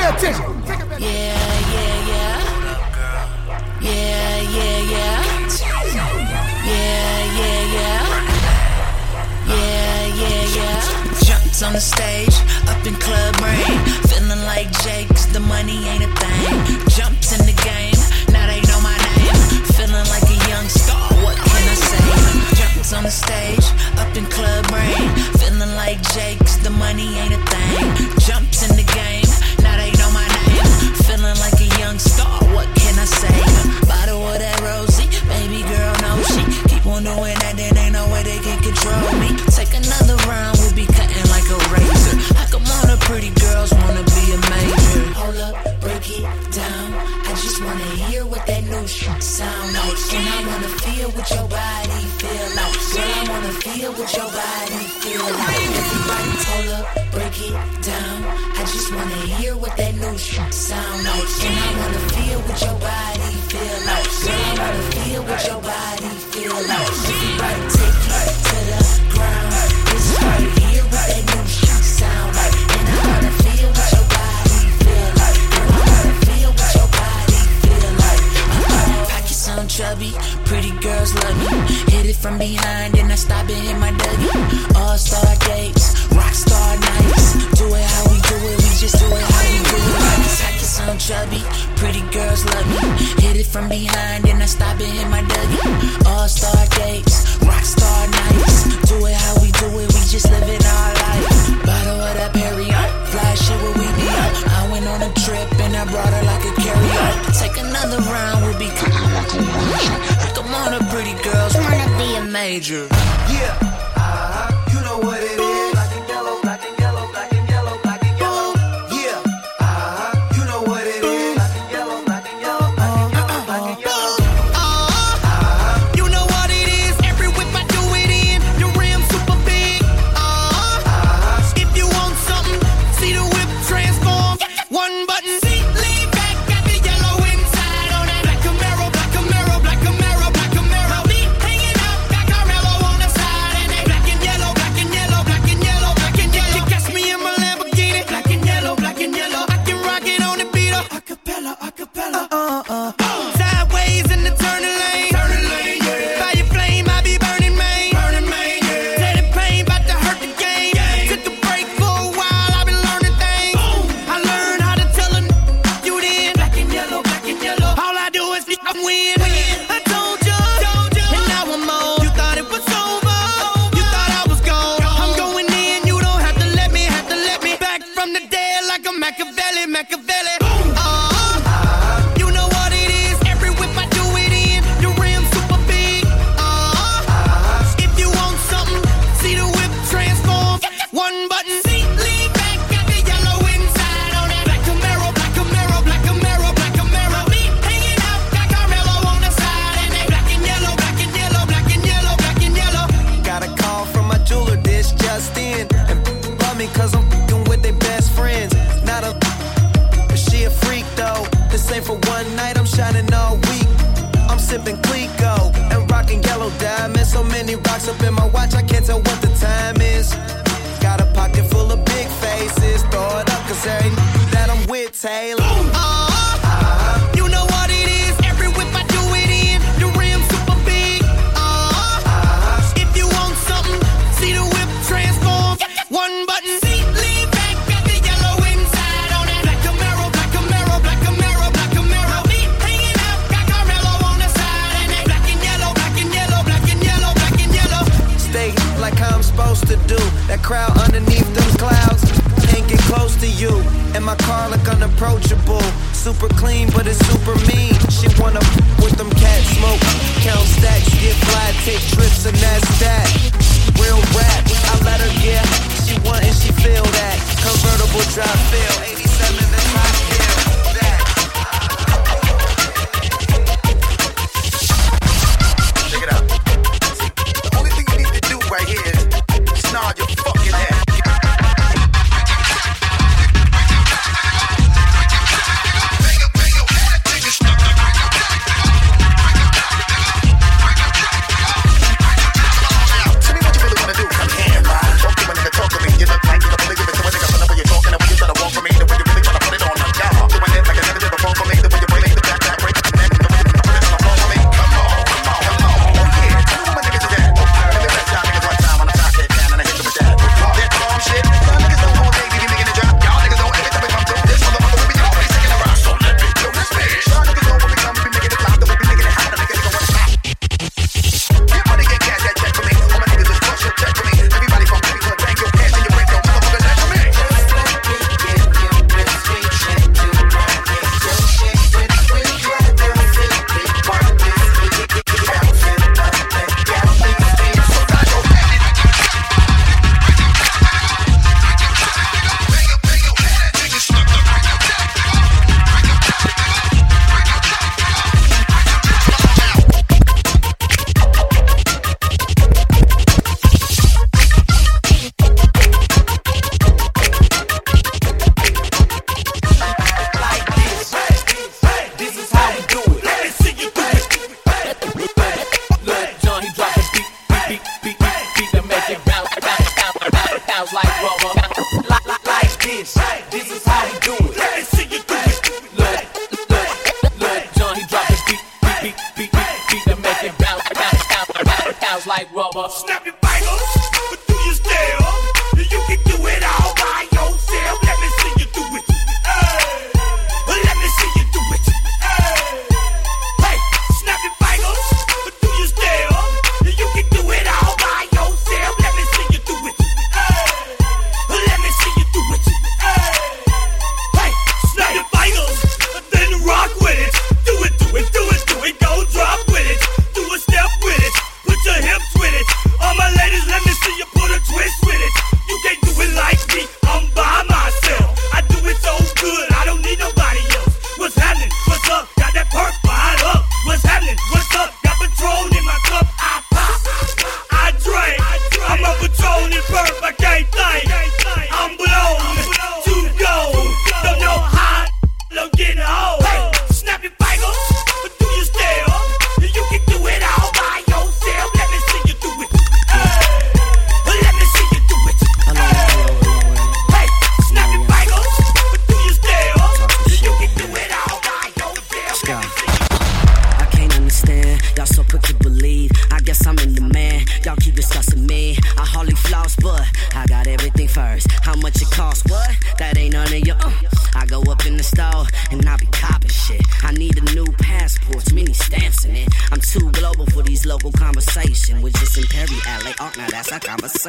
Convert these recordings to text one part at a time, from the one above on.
Pay attention. Yeah, yeah, yeah. Yeah, yeah, yeah. Yeah, yeah, yeah. Yeah, yeah, yeah. Jumped on the stage, up in club rain. Feeling like Jake, the money ain't a thing. Jumped in the game, now they know my name. Feeling like a young star, what can I say? Jumped on the stage, up in club rain. Feeling like Jake, the money ain't a thing. Pretty girls love me. Hit it from behind, and I stop and hit my dougie. All star dates, rock star nights. Do it how we do it, we just do it how we do it. Pockets on chubby, pretty girls love me. Hit it from behind, and I stop and hit my dougie. All star major. Yeah. cause I'm fucking with their best friends. Not a but she a freak though. This ain't for one night, I'm shining all week. I'm sipping Clicquot and rocking yellow diamonds. So many rocks up in my like rubber. Snap your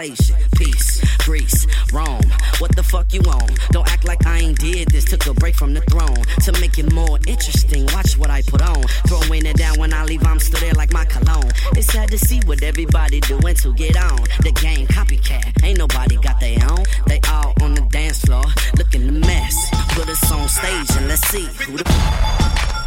conversation. Peace, Greece, Rome. What the fuck you on? Don't act like I ain't did this. Took a break from the throne to make it more interesting. Watch what I put on. Throwing it down when I leave, I'm still there like my cologne. It's sad to see what everybody doing to get on. The game copycat. Ain't nobody got their own. They all on the dance floor looking a mess. Put us on stage and let's see who the.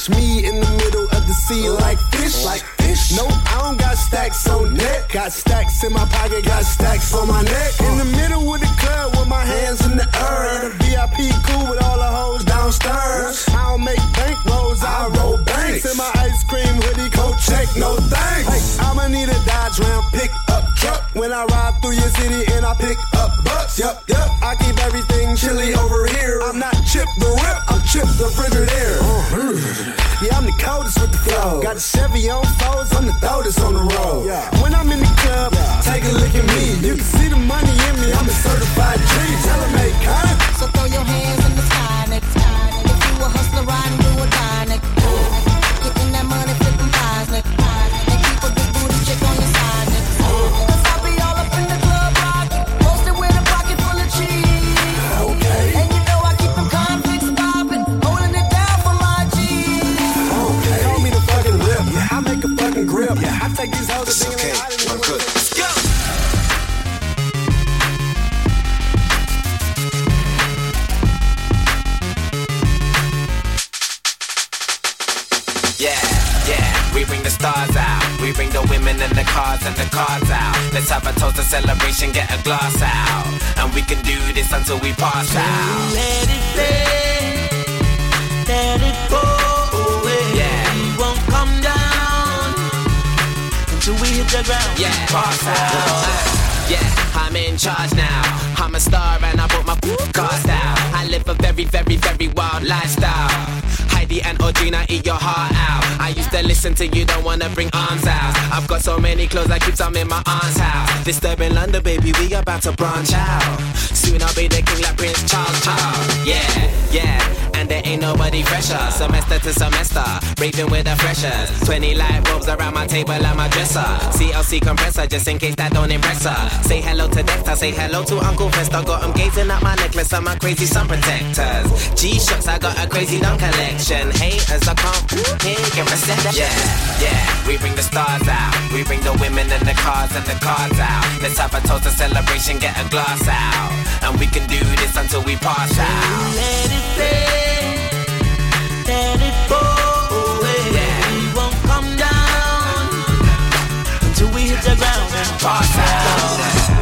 Catch me in the middle of the sea like fish. Like fish. No, I don't got stacks on deck. Got stacks in my pocket, got stacks on my neck. In the middle of the club with my hands in the air. In the VIP cool with all the hoes downstairs. I don't make bank rolls, I roll banks. In my ice cream hoodie, coat check, no thanks. I'ma need a Dodge Ram pick when I ride through your city and I pick up bucks, yep, yep. I keep everything chilly over here. I'm not Chip the Rip, I'm Chip the Frigidaire. Uh, uh-huh. yeah, I'm the coldest with the flow. Got a Chevy on foes, I'm the coldest on the road. Yeah. When I'm in the club, yeah. take a look at me. You can see the money in me, I'm a certified G. Tell them, So throw your hands in the sky, next time. If you a hustler riding, I take these it's okay. out I'm good. Let's go. Yeah, yeah, we bring the stars out. We bring the women and the cars and the cars out. Let's have a toast, to celebration, get a glass out. And we can do this until we pass out. Let it play. till we hit the ground. Yeah, boss out. Yeah, I'm in charge now. I'm a star and I put my car style. I live a very, very, very wild lifestyle. Heidi and Audrina eat your heart out. I used to listen to you, don't wanna bring arms out. I've got so many clothes, I keep some in my aunt's house. Disturbing London, baby, we about to branch out. Soon I'll be the king like Prince Charles. Charles. Yeah, yeah and there ain't nobody fresher. Semester to semester, raving with the freshers. 20 light bulbs around my table and my dresser. CLC compressor, just in case that don't impress her. Say hello to Dexter, say hello to Uncle Fester. Got him gazing at my necklace and my crazy sun protectors. G shots, I got a crazy dumb collection. Haters, I can't your reception. Yeah, yeah, we bring the stars out. We bring the women and the cars and the cars out. Let's have a toast, a celebration, get a glass out. And we can do this until we pass out. Let it let it pour away. We won't come down until we hit the ground and Pass out.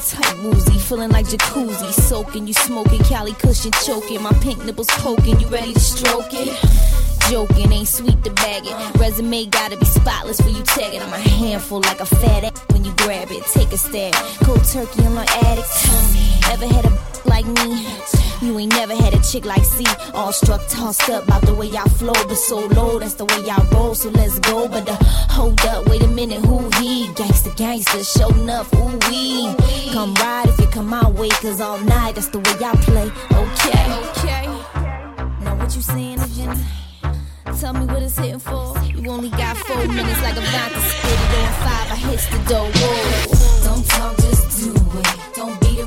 Feeling tight woozy. Feeling like jacuzzi, soaking, you smoking, Cali cushion choking, my pink nipples poking, you ready to stroke it? Joking, ain't sweet to bag it. Resume gotta be spotless for you tag it. I'm a handful like a fat ass when you grab it. Take a stab, cold turkey, I'm like addict. Tell me, ever had a like me? You ain't never had a chick like C. All struck, tossed up about the way y'all flow, but so low, that's the way y'all roll. So let's go. But uh, hold up, wait a minute, who he? Gangsta, gangsta, show enough, ooh wee. Come ride if you come my way, cause all night, that's the way y'all play. Okay, okay. Now what you saying, agenda? Tell me what it's hitting for. You only got four minutes like a vodka spit it on five. I hit the door. Whoa. Don't talk, just do it.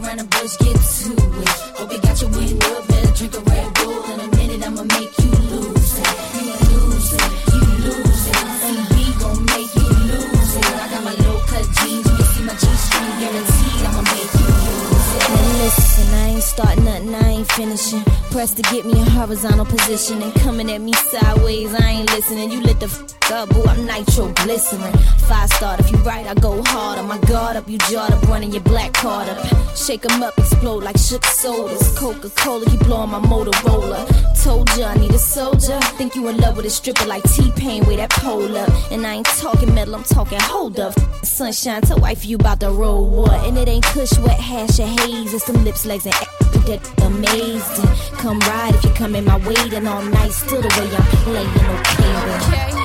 Around the bush, get to it. Hope you got your wind up. Better drink a Red Bull in a minute. I'ma make you lose it. You lose it. You lose it. And we gon' make you lose it. I got my low cut jeans. You see my G-string guaranteed. I'ma make you lose it. Now listen, I ain't starting nothing. I ain't finishing. Press to get me in horizontal position and coming at me sideways. I ain't listening. You lit the f boo. I'm nitro glycerin. Five star. If you right, I go hard. On my guard up, you jawed up, running your black card up. Shake 'em up, explode like shook sodas. Coca Cola, you blowing my Motorola. Told ya I need a soldier. Think you in love with a stripper like T Pain with that pole up. And I ain't talking metal, I'm talking hold up. Sunshine, tell wife you about to roll what? And it ain't kush, wet hash, or haze. It's some lips, legs, and that amazing. Come ride if you come in my way, all night, still the way I'm playing, okay? Okay.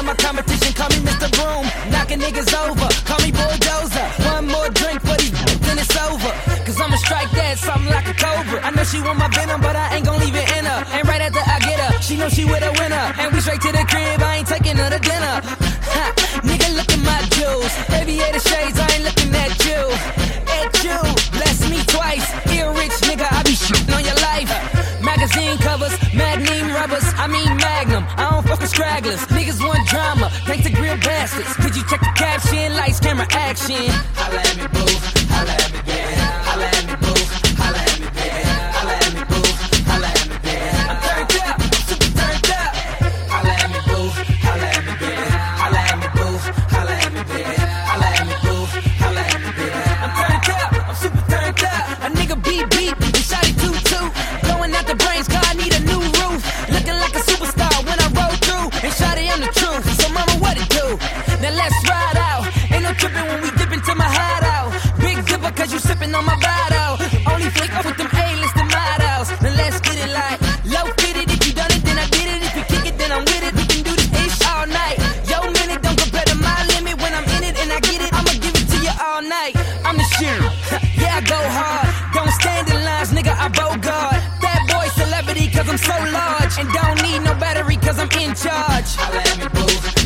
My competition, call me Mr. Broom. Knocking niggas over, call me Bulldozer. One more drink for these then it's over. Cause I'ma strike that something like a cobra. I know she want my venom, but I ain't gon' leave it in her. And right after I get her, she know she with a winner. And we straight to the crib, I ain't taking her to dinner. Ha, nigga, look at my jewels. Aviator shades them. I don't fuck with stragglers. Niggas want drama. Thanks to grill bastards. Could you check the caption? Lights, camera, action. Holla at me, boo. Holla at me. Yeah, I go hard. Don't stand in lines, nigga, I bogart. Bad boy celebrity, cause I'm so large. And don't need no battery, cause I'm in charge. I let me, boo.